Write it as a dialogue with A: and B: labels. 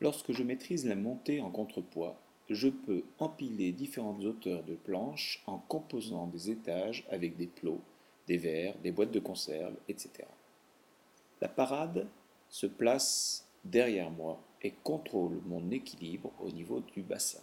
A: Lorsque je maîtrise la montée en contrepoids, je peux empiler différentes hauteurs de planches en composant des étages avec des plots, des verres, des boîtes de conserve, etc. La parade se place derrière moi et contrôle mon équilibre au niveau du bassin.